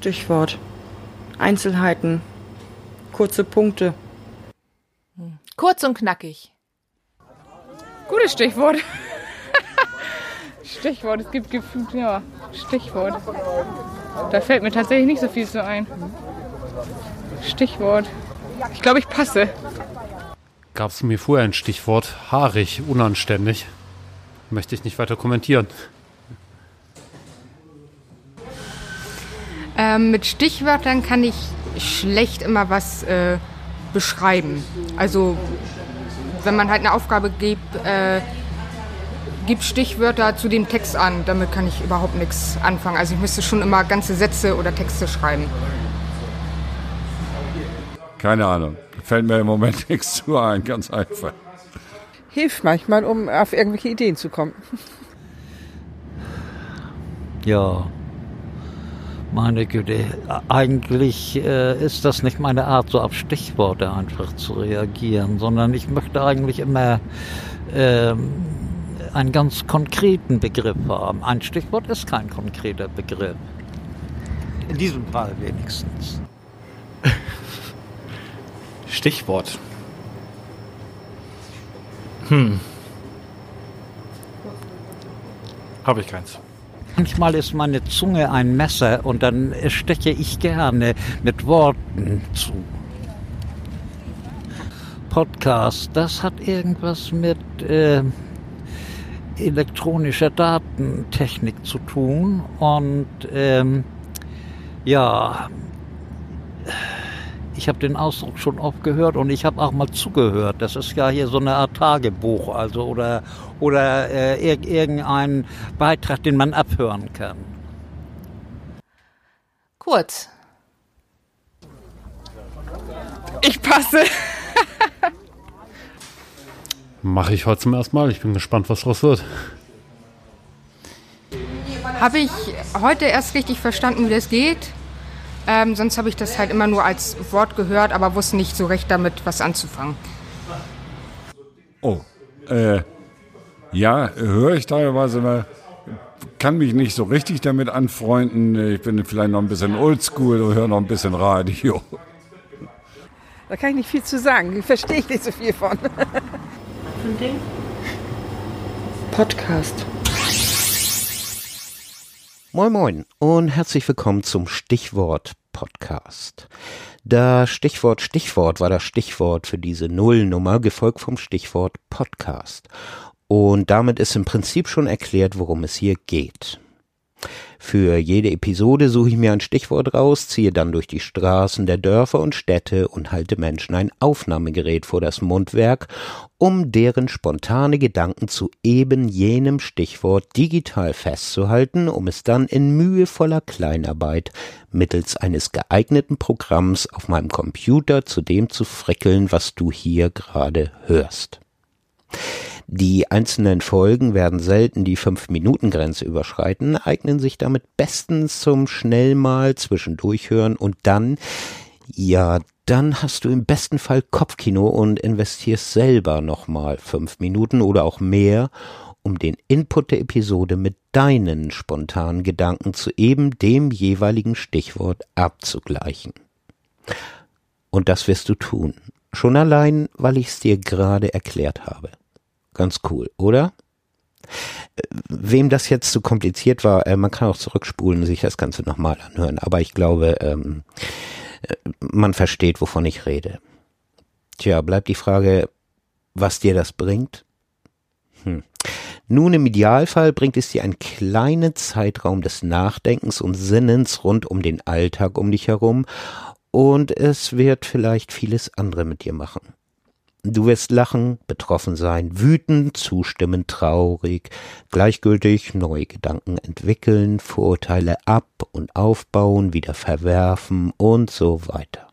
Stichwort. Einzelheiten. Kurze Punkte. Kurz und knackig. Gutes Stichwort. Stichwort, es gibt gefühlt, ja, Stichwort. Da fällt mir tatsächlich nicht so viel so ein. Stichwort. Ich glaube, ich passe. Gab es mir vorher ein Stichwort? Haarig, unanständig. Möchte ich nicht weiter kommentieren. Ähm, mit Stichwörtern kann ich schlecht immer was äh, beschreiben. Also wenn man halt eine Aufgabe gibt, äh, gibt Stichwörter zu dem Text an. Damit kann ich überhaupt nichts anfangen. Also ich müsste schon immer ganze Sätze oder Texte schreiben. Keine Ahnung. Fällt mir im Moment nichts zu ein, ganz einfach. Hilft manchmal, um auf irgendwelche Ideen zu kommen. Ja, meine Güte, eigentlich äh, ist das nicht meine Art, so auf Stichworte einfach zu reagieren, sondern ich möchte eigentlich immer ähm, einen ganz konkreten Begriff haben. Ein Stichwort ist kein konkreter Begriff. In diesem Fall wenigstens. Stichwort. Hm. Habe ich keins. Manchmal ist meine Zunge ein Messer und dann steche ich gerne mit Worten zu. Podcast, das hat irgendwas mit äh, elektronischer Datentechnik zu tun und ähm, ja, ich habe den Ausdruck schon oft gehört und ich habe auch mal zugehört. Das ist ja hier so eine Art Tagebuch, also oder oder äh, ir irgendein Beitrag, den man abhören kann. Kurz. Ich passe. Mache ich heute zum ersten Mal. Ich bin gespannt, was daraus wird. Habe ich heute erst richtig verstanden, wie das geht? Ähm, sonst habe ich das halt immer nur als Wort gehört, aber wusste nicht so recht damit, was anzufangen. Oh, äh, ja, höre ich teilweise mal. Kann mich nicht so richtig damit anfreunden. Ich bin vielleicht noch ein bisschen oldschool und höre noch ein bisschen Radio. Da kann ich nicht viel zu sagen. Verstehe ich nicht so viel von. Podcast. Moin Moin und herzlich willkommen zum Stichwort Podcast. Das Stichwort Stichwort war das Stichwort für diese Nullnummer, gefolgt vom Stichwort Podcast. Und damit ist im Prinzip schon erklärt, worum es hier geht. Für jede Episode suche ich mir ein Stichwort raus, ziehe dann durch die Straßen der Dörfer und Städte und halte Menschen ein Aufnahmegerät vor das Mundwerk, um deren spontane Gedanken zu eben jenem Stichwort digital festzuhalten, um es dann in mühevoller Kleinarbeit mittels eines geeigneten Programms auf meinem Computer zu dem zu frickeln, was du hier gerade hörst. Die einzelnen Folgen werden selten die Fünf-Minuten-Grenze überschreiten, eignen sich damit bestens zum schnell mal zwischendurch hören und dann, ja, dann hast du im besten Fall Kopfkino und investierst selber nochmal fünf Minuten oder auch mehr, um den Input der Episode mit deinen spontanen Gedanken zu eben dem jeweiligen Stichwort abzugleichen. Und das wirst du tun. Schon allein, weil ich es dir gerade erklärt habe. Ganz cool, oder? Wem das jetzt zu kompliziert war, äh, man kann auch zurückspulen und sich das Ganze nochmal anhören. Aber ich glaube, ähm, äh, man versteht, wovon ich rede. Tja, bleibt die Frage, was dir das bringt? Hm. Nun, im Idealfall bringt es dir einen kleinen Zeitraum des Nachdenkens und Sinnens rund um den Alltag um dich herum und es wird vielleicht vieles andere mit dir machen. Du wirst lachen, betroffen sein, wütend, zustimmen, traurig, gleichgültig neue Gedanken entwickeln, Vorurteile ab und aufbauen, wieder verwerfen und so weiter.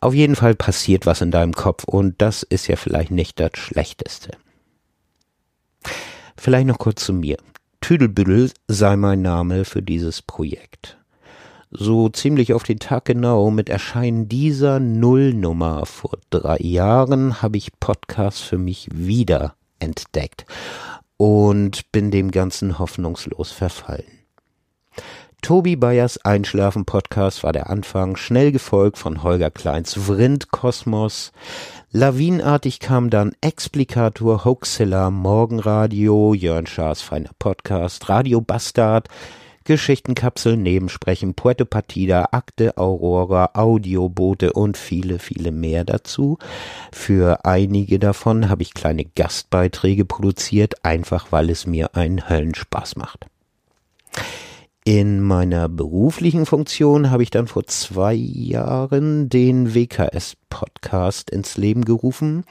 Auf jeden Fall passiert was in deinem Kopf und das ist ja vielleicht nicht das Schlechteste. Vielleicht noch kurz zu mir. Tüdelbüdel sei mein Name für dieses Projekt so ziemlich auf den Tag genau mit Erscheinen dieser Nullnummer vor drei Jahren habe ich Podcasts für mich wieder entdeckt und bin dem Ganzen hoffnungslos verfallen. Tobi Bayers Einschlafen-Podcast war der Anfang, schnell gefolgt von Holger Kleins Vrindkosmos. Lawinenartig kam dann Explikator, Hoaxilla, Morgenradio, Jörn Schaas feiner Podcast, Radio Bastard, Geschichtenkapsel, Nebensprechen, Puerto Partida, Akte Aurora, Audioboote und viele, viele mehr dazu. Für einige davon habe ich kleine Gastbeiträge produziert, einfach weil es mir einen Höllenspaß macht. In meiner beruflichen Funktion habe ich dann vor zwei Jahren den WKS-Podcast ins Leben gerufen.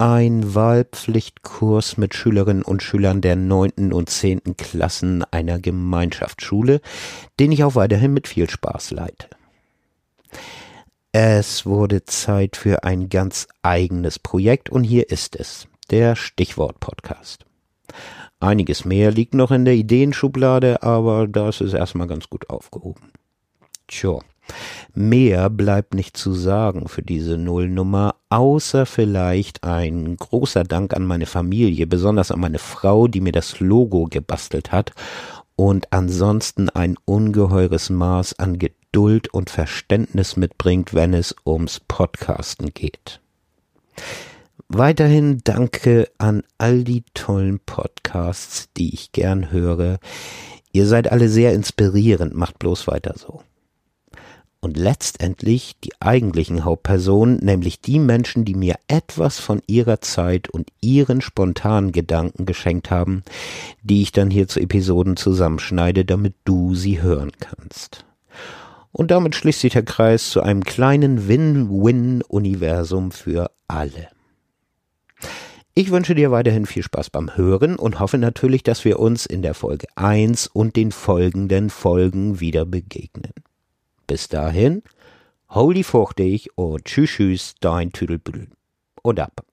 Ein Wahlpflichtkurs mit Schülerinnen und Schülern der neunten und zehnten Klassen einer Gemeinschaftsschule, den ich auch weiterhin mit viel Spaß leite. Es wurde Zeit für ein ganz eigenes Projekt und hier ist es, der Stichwort-Podcast. Einiges mehr liegt noch in der Ideenschublade, aber das ist erstmal ganz gut aufgehoben. Tja, mehr bleibt nicht zu sagen für diese Nullnummer, außer vielleicht ein großer Dank an meine Familie, besonders an meine Frau, die mir das Logo gebastelt hat und ansonsten ein ungeheures Maß an Geduld und Verständnis mitbringt, wenn es ums Podcasten geht. Weiterhin danke an all die tollen Podcasts, die ich gern höre. Ihr seid alle sehr inspirierend, macht bloß weiter so. Und letztendlich die eigentlichen Hauptpersonen, nämlich die Menschen, die mir etwas von ihrer Zeit und ihren spontanen Gedanken geschenkt haben, die ich dann hier zu Episoden zusammenschneide, damit du sie hören kannst. Und damit schließt sich der Kreis zu einem kleinen Win-Win-Universum für alle. Ich wünsche dir weiterhin viel Spaß beim Hören und hoffe natürlich, dass wir uns in der Folge 1 und den folgenden Folgen wieder begegnen. Bis dahin, holy fuchtig und tschüss, tschüss, dein Tüdelbüdel. Und ab.